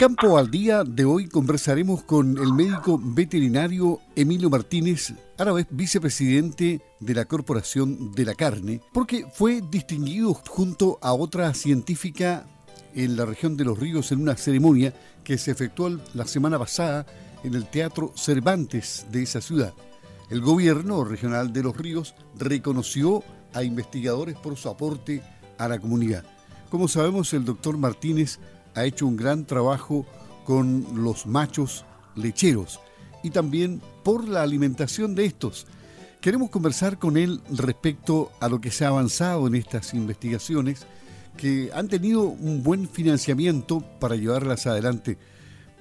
Campo al Día de hoy conversaremos con el médico veterinario Emilio Martínez, a la vez vicepresidente de la Corporación de la Carne, porque fue distinguido junto a otra científica en la región de Los Ríos en una ceremonia que se efectuó la semana pasada en el Teatro Cervantes de esa ciudad. El gobierno regional de Los Ríos reconoció a investigadores por su aporte a la comunidad. Como sabemos, el doctor Martínez ha hecho un gran trabajo con los machos lecheros y también por la alimentación de estos. Queremos conversar con él respecto a lo que se ha avanzado en estas investigaciones que han tenido un buen financiamiento para llevarlas adelante.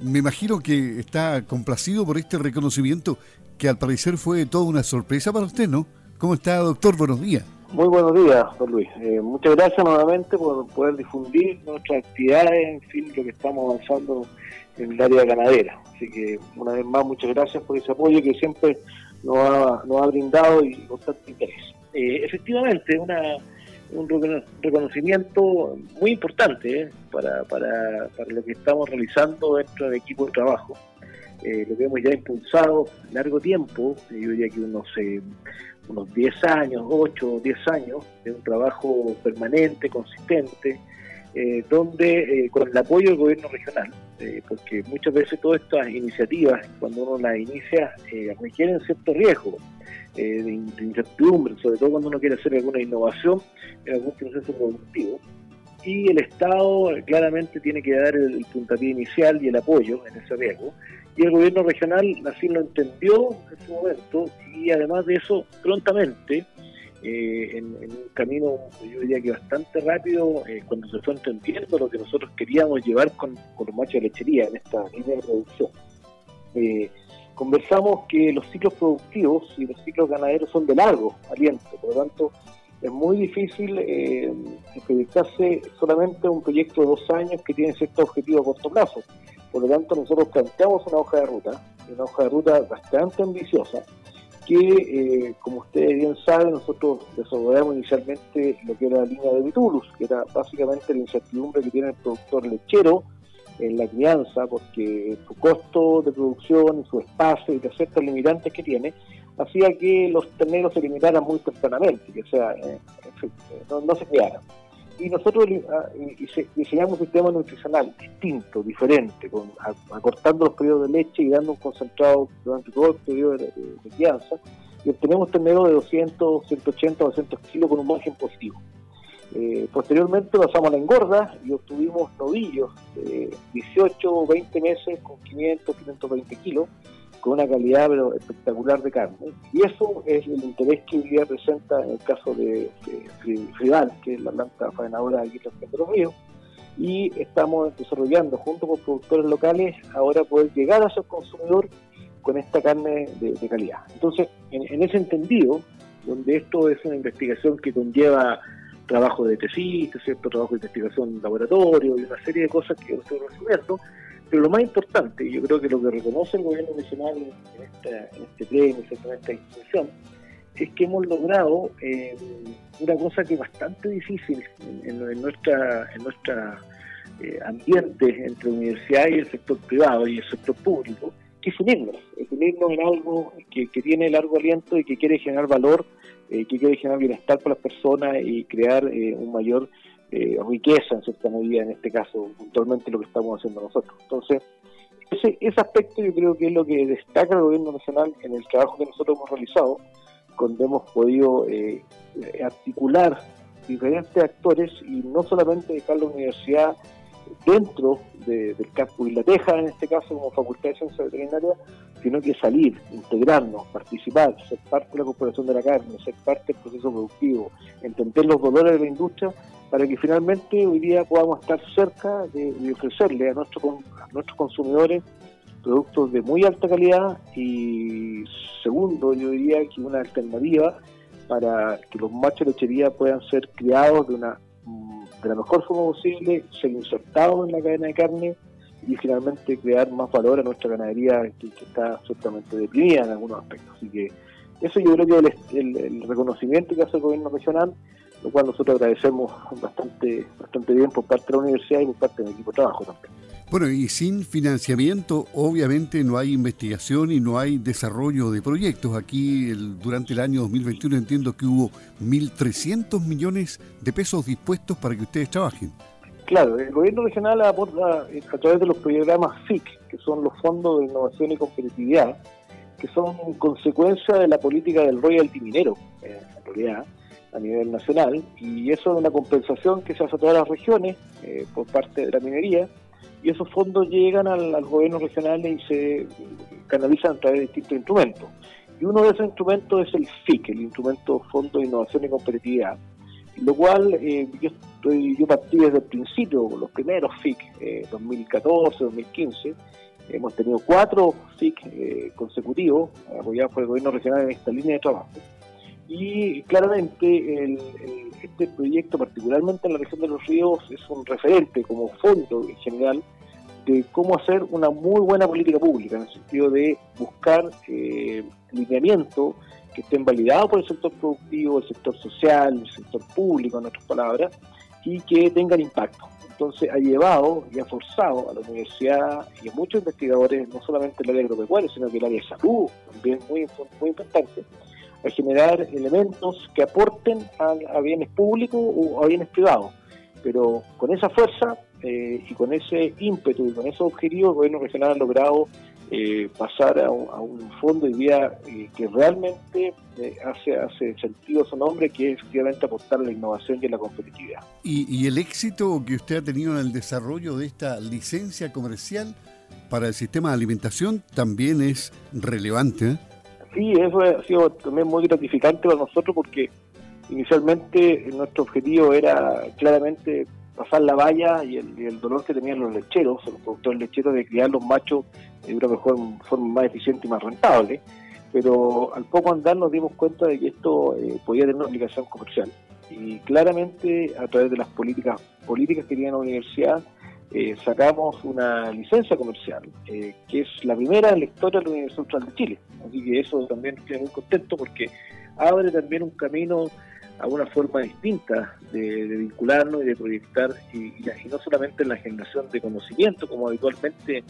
Me imagino que está complacido por este reconocimiento que al parecer fue toda una sorpresa para usted, ¿no? ¿Cómo está, doctor? Buenos días. Muy buenos días, don Luis. Eh, muchas gracias nuevamente por poder difundir nuestras actividades, en fin, lo que estamos avanzando en el área ganadera. Así que, una vez más, muchas gracias por ese apoyo que siempre nos ha, nos ha brindado y con tanto interés. Eh, efectivamente, una, un reconocimiento muy importante eh, para, para, para lo que estamos realizando dentro del equipo de trabajo. lo que hemos ya impulsado largo tiempo, yo diría que unos unos 10 años, 8 o 10 años, de un trabajo permanente, consistente, eh, donde eh, con el apoyo del gobierno regional, eh, porque muchas veces todas estas iniciativas, cuando uno las inicia, requieren cierto riesgo de, incertidumbre, sobre todo cuando uno quiere hacer alguna innovación en algún proceso productivo. Y el Estado claramente tiene que dar el, el puntapié inicial y el apoyo en ese riesgo y el gobierno regional así lo entendió en su momento y además de eso prontamente eh, en, un camino yo diría que bastante rápido eh, cuando se fue entendiendo lo que nosotros queríamos llevar con, los machos de lechería en esta línea de producción. Eh, conversamos que los ciclos productivos y los ciclos ganaderos son de largo aliento, por lo tanto es muy difícil eh, proyectarse solamente un proyecto de dos años que tiene cierto objetivo a corto plazo. Por lo tanto, nosotros planteamos una hoja de ruta, una hoja de ruta bastante ambiciosa, que, eh, como ustedes bien saben, nosotros desarrollamos inicialmente lo que era la línea de Vitulus, que era básicamente la incertidumbre que tiene el productor lechero en la crianza, porque su costo de producción, su espacio y las ciertas limitantes que tiene, hacía que los terneros se limitaran muy tempranamente, que sea, eh, no, no se criaran y nosotros ah, diseñamos un sistema nutricional distinto, diferente, con, acortando los periodos de leche y dando un concentrado durante todo el periodo de, crianza, y obtenemos ternero de 200, 180, 200 kilos con un margen positivo. Eh, posteriormente pasamos a la engorda y obtuvimos novillos de 18 o 20 meses con 500, 520 kilos, con una calidad pero espectacular de carne. Y eso es el interés que hoy día presenta en el caso de, Fridal, que es la planta faenadora aquí en los Ríos, y estamos desarrollando junto con productores locales ahora poder llegar a esos consumidor con esta carne de, calidad. Entonces, en, ese entendido, donde esto es una investigación que conlleva trabajo de tesis, cierto trabajo de investigación en laboratorio y una serie de cosas que estoy resumiendo, pero lo más importante, yo creo que lo que reconoce el gobierno nacional en, este premio, en esta institución, es que hemos logrado eh, una cosa que es bastante difícil en, en nuestra eh, ambiente entre universidad y el sector privado y el sector público, que es unirnos, es unirnos en algo que, tiene largo aliento y que quiere generar valor, eh, que quiere generar bienestar para las personas y crear un mayor eh, riqueza en cierta medida, en este caso, puntualmente lo que estamos haciendo nosotros. Entonces, ese, ese aspecto yo creo que es lo que destaca el gobierno nacional en el trabajo que nosotros hemos realizado, donde hemos podido eh, articular diferentes actores y no solamente dejar la universidad dentro del campus la Teja, en este caso como Facultad de Ciencias Veterinarias, sino que salir, integrarnos, participar, ser parte de la corporación de la carne, ser parte del proceso productivo, entender los dolores de la industria para que finalmente hoy día podamos estar cerca de, ofrecerle a, nuestro, a nuestros consumidores productos de muy alta calidad y segundo, yo diría que una alternativa para que los machos de lechería puedan ser criados de una de la mejor forma posible, ser insertados en la cadena de carne y finalmente crear más valor a nuestra ganadería que, está ciertamente deprimida en algunos aspectos. Así que eso yo creo que el, el reconocimiento que hace el gobierno regional lo cual nosotros agradecemos bastante, bastante bien por parte de la universidad y por parte del equipo de trabajo también. Bueno, y sin financiamiento obviamente no hay investigación y no hay desarrollo de proyectos. Aquí durante el año 2021 entiendo que hubo 1.300 millones de pesos dispuestos para que ustedes trabajen. Claro, el gobierno regional aporta eh, a través de los programas FIC, que son los Fondos de Innovación y Competitividad, que son consecuencia de la política del royalty minero, en realidad, a nivel nacional, y eso es una compensación que se hace a todas las regiones eh, por parte de la minería, y esos fondos llegan al, gobierno regional y se canalizan a través de distintos instrumentos. Y uno de esos instrumentos es el FIC, el Instrumento Fondo de Innovación y Competitividad, lo cual eh, yo, estoy, yo partí desde el principio, los primeros FIC, 2014, 2015, hemos tenido cuatro FIC eh, consecutivos apoyados por el gobierno regional en esta línea de trabajo. Y claramente este proyecto, particularmente en la región de los ríos, es un referente como fondo en general de cómo hacer una muy buena política pública, en el sentido de buscar eh, lineamiento que estén validados por el sector productivo, el sector social, el sector público, en otras palabras, y que tengan impacto. Entonces ha llevado y ha forzado a la universidad y a muchos investigadores, no solamente el área agropecuaria, sino que el área de salud, también muy, muy importante, a generar elementos que aporten a, bienes públicos o a bienes privados. Pero con esa fuerza eh, y con ese ímpetu y con esos objetivos, el gobierno regional ha logrado eh, pasar a un, fondo de vida eh, que realmente eh, hace, hace sentido su nombre, que es efectivamente apostar a la innovación y a la competitividad. ¿Y, el éxito que usted ha tenido en el desarrollo de esta licencia comercial para el sistema de alimentación también es relevante. Sí, eso ha sido también muy gratificante para nosotros porque inicialmente nuestro objetivo era claramente pasar la valla y el, dolor que tenían los lecheros, los productores lecheros, de criar los machos de una mejor forma más eficiente y más rentable. Pero al poco andar nos dimos cuenta de que esto eh, podía tener una aplicación comercial. Y claramente, a través de las políticas políticas que tiene la universidad, eh, sacamos una licencia comercial, eh, que es la primera en la historia de la Universidad Central de Chile. Así que eso también estoy muy contento porque abre también un camino a una forma distinta de, vincularnos y de proyectar, y, no solamente en la generación de conocimiento, como habitualmente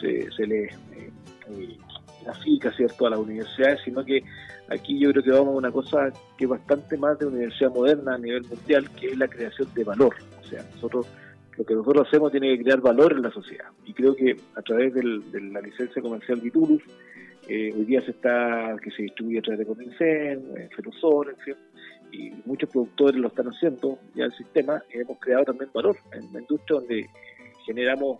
se, se le eh, grafica ¿cierto? a las universidades, sino que aquí yo creo que vamos a una cosa que es bastante más de universidad moderna a nivel mundial, que es la creación de valor. O sea, nosotros lo que nosotros hacemos tiene que crear valor en la sociedad. Y creo que a través de la licencia comercial Vitulus, eh, hoy día se está, que se distribuye a través de Comincen, eh, Ferusor, en fin, y muchos productores lo están haciendo ya el sistema, hemos creado también valor en la industria donde generamos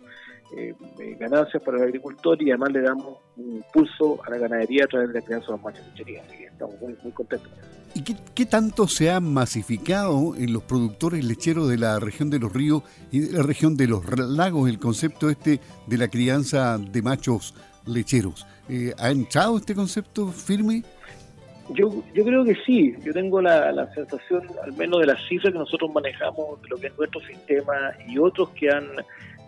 eh, eh, ganancias para el agricultor y además le damos un impulso a la ganadería a través de la crianza de las machas lecherías. Así que estamos muy, muy contentos. ¿Y qué, tanto se ha masificado en los productores lecheros de la región de los ríos y de la región de los lagos el concepto este de la crianza de machos lecheros? Eh, ¿Ha entrado este concepto firme? Yo, yo creo que sí, yo tengo la, la, sensación, al menos de las cifras que nosotros manejamos, de lo que es nuestro sistema y otros que han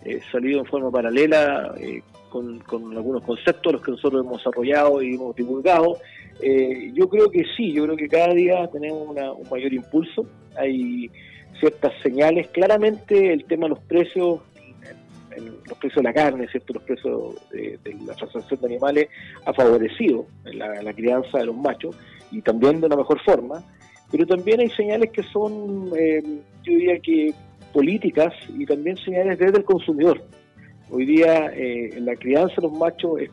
eh, salido en forma paralela eh, con, algunos conceptos, los que nosotros hemos desarrollado y hemos divulgado. Eh, yo creo que sí, yo creo que cada día tenemos un mayor impulso, hay ciertas señales, claramente el tema de los precios los precios de la carne, ¿cierto? los precios de, la transacción de animales, ha favorecido la, crianza de los machos y también de una mejor forma, pero también hay señales que son, eh, yo diría que políticas y también señales desde el consumidor. Hoy día eh, la crianza de los machos es,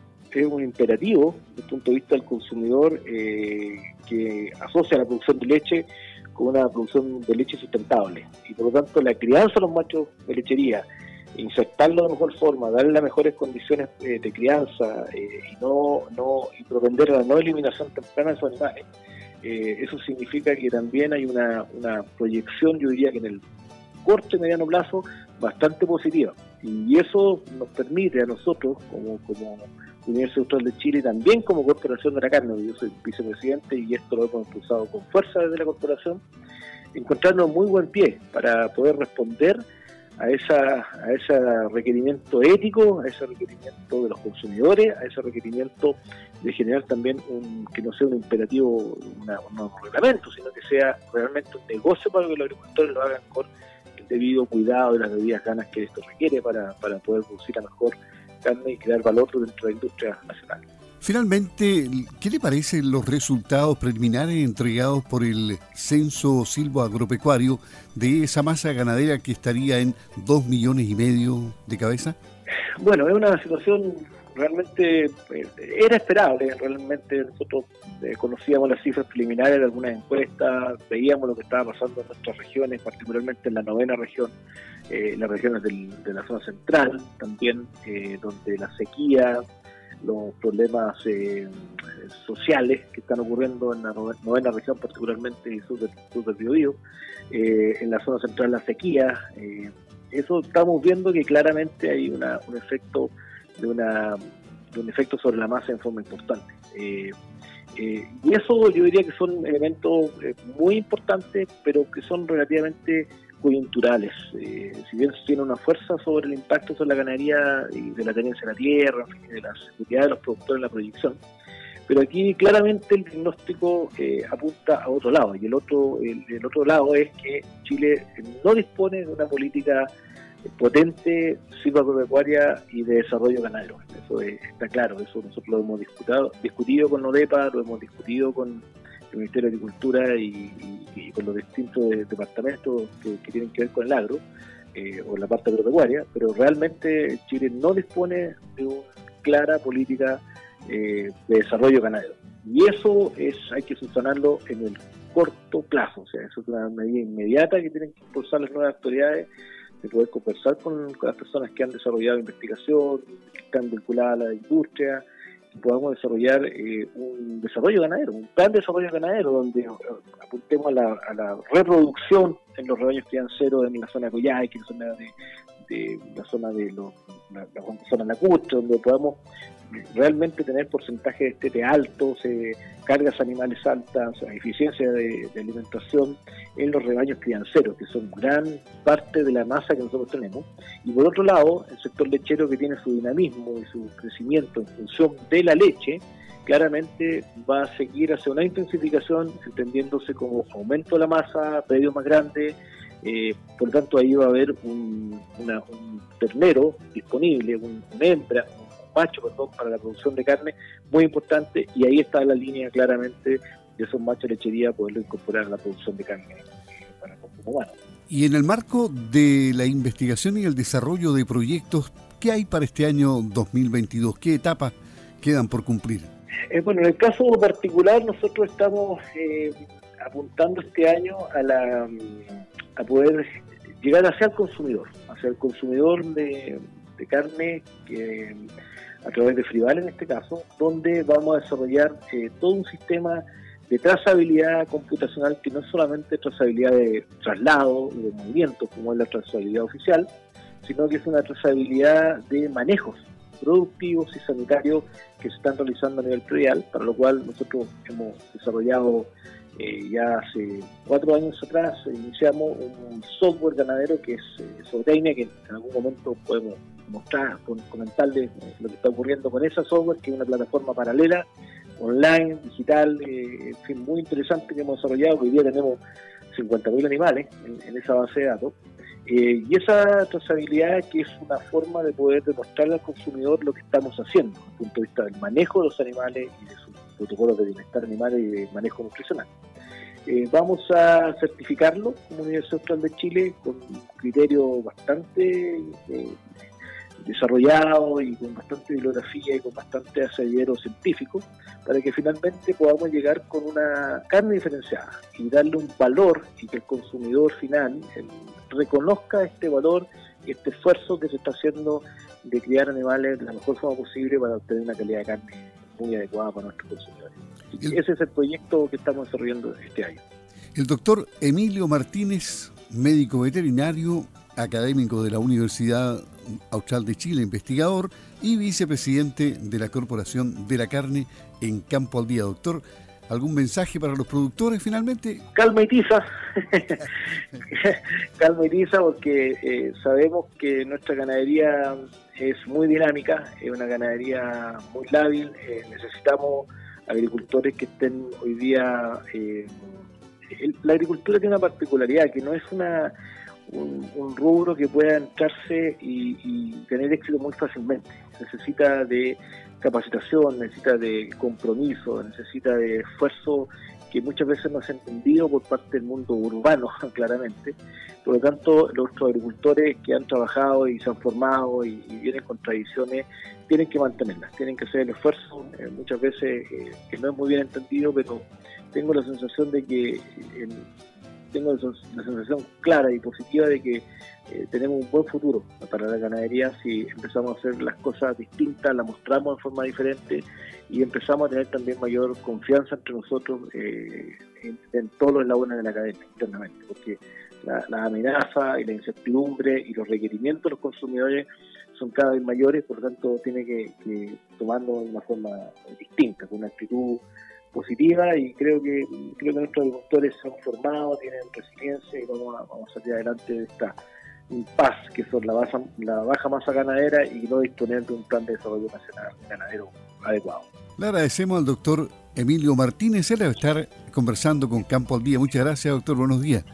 un imperativo desde el punto de vista del consumidor eh, que asocia la producción de leche con una producción de leche sustentable y por lo tanto la crianza de los machos de lechería insertarlo de mejor forma, darle las mejores condiciones eh, de crianza y no, no y propender la no eliminación temprana de esos animales, eso significa que también hay una, una proyección, yo diría que en el corto y mediano plazo, bastante positiva. Y eso nos permite a nosotros, como, como Universidad Austral de Chile, también como Corporación de la Carne, yo soy vicepresidente y esto lo hemos impulsado con fuerza desde la corporación, encontrarnos muy buen pie para poder responder a, esa, a ese requerimiento ético, a ese requerimiento de los consumidores, a ese requerimiento de generar también un, que no sea un imperativo, una, un reglamento, sino que sea realmente un negocio para que los agricultores lo hagan con debido cuidado de las debidas ganas que esto requiere para, para poder producir la mejor carne y crear valor dentro de la industria nacional. Finalmente, ¿qué le parecen los resultados preliminares entregados por el Censo Silvo Agropecuario de esa masa ganadera que estaría en dos millones y medio de cabeza? Bueno, es una situación realmente, eh, era esperable, realmente nosotros eh, conocíamos las cifras preliminares de algunas encuestas, veíamos lo que estaba pasando en nuestras regiones, particularmente en la novena región, eh, las regiones de la zona central también, donde la sequía, los problemas eh, sociales que están ocurriendo en la novena región, particularmente en sur, del Biobío, eh, en la zona central la sequía. Eso estamos viendo que claramente hay una, un efecto de, una, un efecto sobre la masa en forma importante. y eso yo diría que son elementos muy importantes, pero que son relativamente coyunturales. Eh, si bien tiene una fuerza sobre el impacto sobre la ganadería y de la tenencia de la tierra, de la seguridad de los productores en la proyección, pero aquí claramente el diagnóstico eh, apunta a otro lado y el otro el, otro lado es que Chile no dispone de una política potente silvagropecuaria y de desarrollo ganadero. Eso está claro, eso nosotros lo hemos discutido, discutido con NODEPA, lo hemos discutido con el Ministerio de Agricultura y, con los distintos departamentos que, tienen que ver con el agro eh, o la parte agropecuaria, pero realmente Chile no dispone de una clara política eh, de desarrollo ganadero. Y eso es hay que solucionarlo en el corto plazo, o sea, eso es una medida inmediata que tienen que impulsar las nuevas autoridades de poder conversar con, las personas que han desarrollado investigación, que están vinculadas a la industria, podamos desarrollar eh, un desarrollo ganadero, un plan de desarrollo ganadero donde eh, apuntemos a la, reproducción en los rebaños crianceros en la zona de Coyhaique, en la zona de, la zona de los, la, zona lacustre, donde podamos realmente tener porcentajes de estete altos, cargas animales altas, eficiencia de, alimentación en los rebaños crianceros, que son gran parte de la masa que nosotros tenemos. Y por otro lado, el sector lechero que tiene su dinamismo y su crecimiento en función de la leche, claramente va a seguir hacia una intensificación, entendiéndose como aumento de la masa, predios más grandes, eh, por lo tanto ahí va a haber un, ternero disponible, un, una hembra, macho perdón, para la producción de carne muy importante y ahí está la línea claramente de esos machos de lechería poderlo incorporar a la producción de carne para el consumo humano. Y en el marco de la investigación y el desarrollo de proyectos, ¿qué hay para este año 2022? ¿Qué etapas quedan por cumplir? Eh, bueno, en el caso particular nosotros estamos eh, apuntando este año a, la, a poder llegar hacia el consumidor, hacia el consumidor de, carne que a través de Frival en este caso, donde vamos a desarrollar eh, todo un sistema de trazabilidad computacional que no es solamente trazabilidad de traslado y de movimiento, como es la trazabilidad oficial, sino que es una trazabilidad de manejos productivos y sanitarios que se están realizando a nivel predial, para lo cual nosotros hemos desarrollado eh, ya hace cuatro años atrás, iniciamos un software ganadero que es eh, que en algún momento podemos mostrar, comentarles eh, lo que está ocurriendo con esa software, que es una plataforma paralela, online, digital, eh, en fin, muy interesante que hemos desarrollado, hoy día tenemos 50.000 animales en, esa base de datos. Y esa trazabilidad que es una forma de poder demostrarle al consumidor lo que estamos haciendo, desde el punto de vista del manejo de los animales y de sus protocolos de bienestar animal y de manejo nutricional. vamos a certificarlo como Universidad Austral de Chile con un criterio bastante desarrollado y con bastante bibliografía y con bastante asedero científico, para que finalmente podamos llegar con una carne diferenciada y darle un valor y que el consumidor final reconozca este valor y este esfuerzo que se está haciendo de criar animales de la mejor forma posible para obtener una calidad de carne muy adecuada para nuestros consumidores. ese es el proyecto que estamos desarrollando este año. El doctor Emilio Martínez, médico veterinario, académico de la Universidad Austral de Chile, investigador y vicepresidente de la Corporación de la Carne en Campo al Día. Doctor, ¿algún mensaje para los productores finalmente? Calma y tiza, calma y tiza porque eh, sabemos que nuestra ganadería es muy dinámica, es una ganadería muy lábil, eh, necesitamos agricultores que estén hoy día... Eh, la agricultura tiene una particularidad, que no es una un, rubro que pueda entrarse y, tener éxito muy fácilmente. Necesita de capacitación, necesita de compromiso, necesita de esfuerzo que muchas veces no ha entendido por parte del mundo urbano, claramente. Por lo tanto, los agricultores que han trabajado y se han formado y, vienen con tradiciones, tienen que mantenerlas, tienen que hacer el esfuerzo, eh, muchas veces eh, que no es muy bien entendido, pero tengo la sensación de que tengo la sensación clara y positiva de que eh, tenemos un buen futuro para la ganadería si empezamos a hacer las cosas distintas, las mostramos de forma diferente y empezamos a tener también mayor confianza entre nosotros eh, en, todos los eslabones de la cadena internamente, porque la, amenaza y la incertidumbre y los requerimientos de los consumidores son cada vez mayores, por lo tanto tiene que, que tomarlo de una forma distinta, con una actitud positiva y creo que creo que nuestros agricultores se han formado, tienen resiliencia y vamos a, vamos a salir adelante de esta paz que son la baja, la baja masa ganadera y no disponer de un plan de desarrollo nacional ganadero adecuado. Le agradecemos al doctor Emilio Martínez, él va a estar conversando con Campo al Día. Muchas gracias, doctor. Buenos días.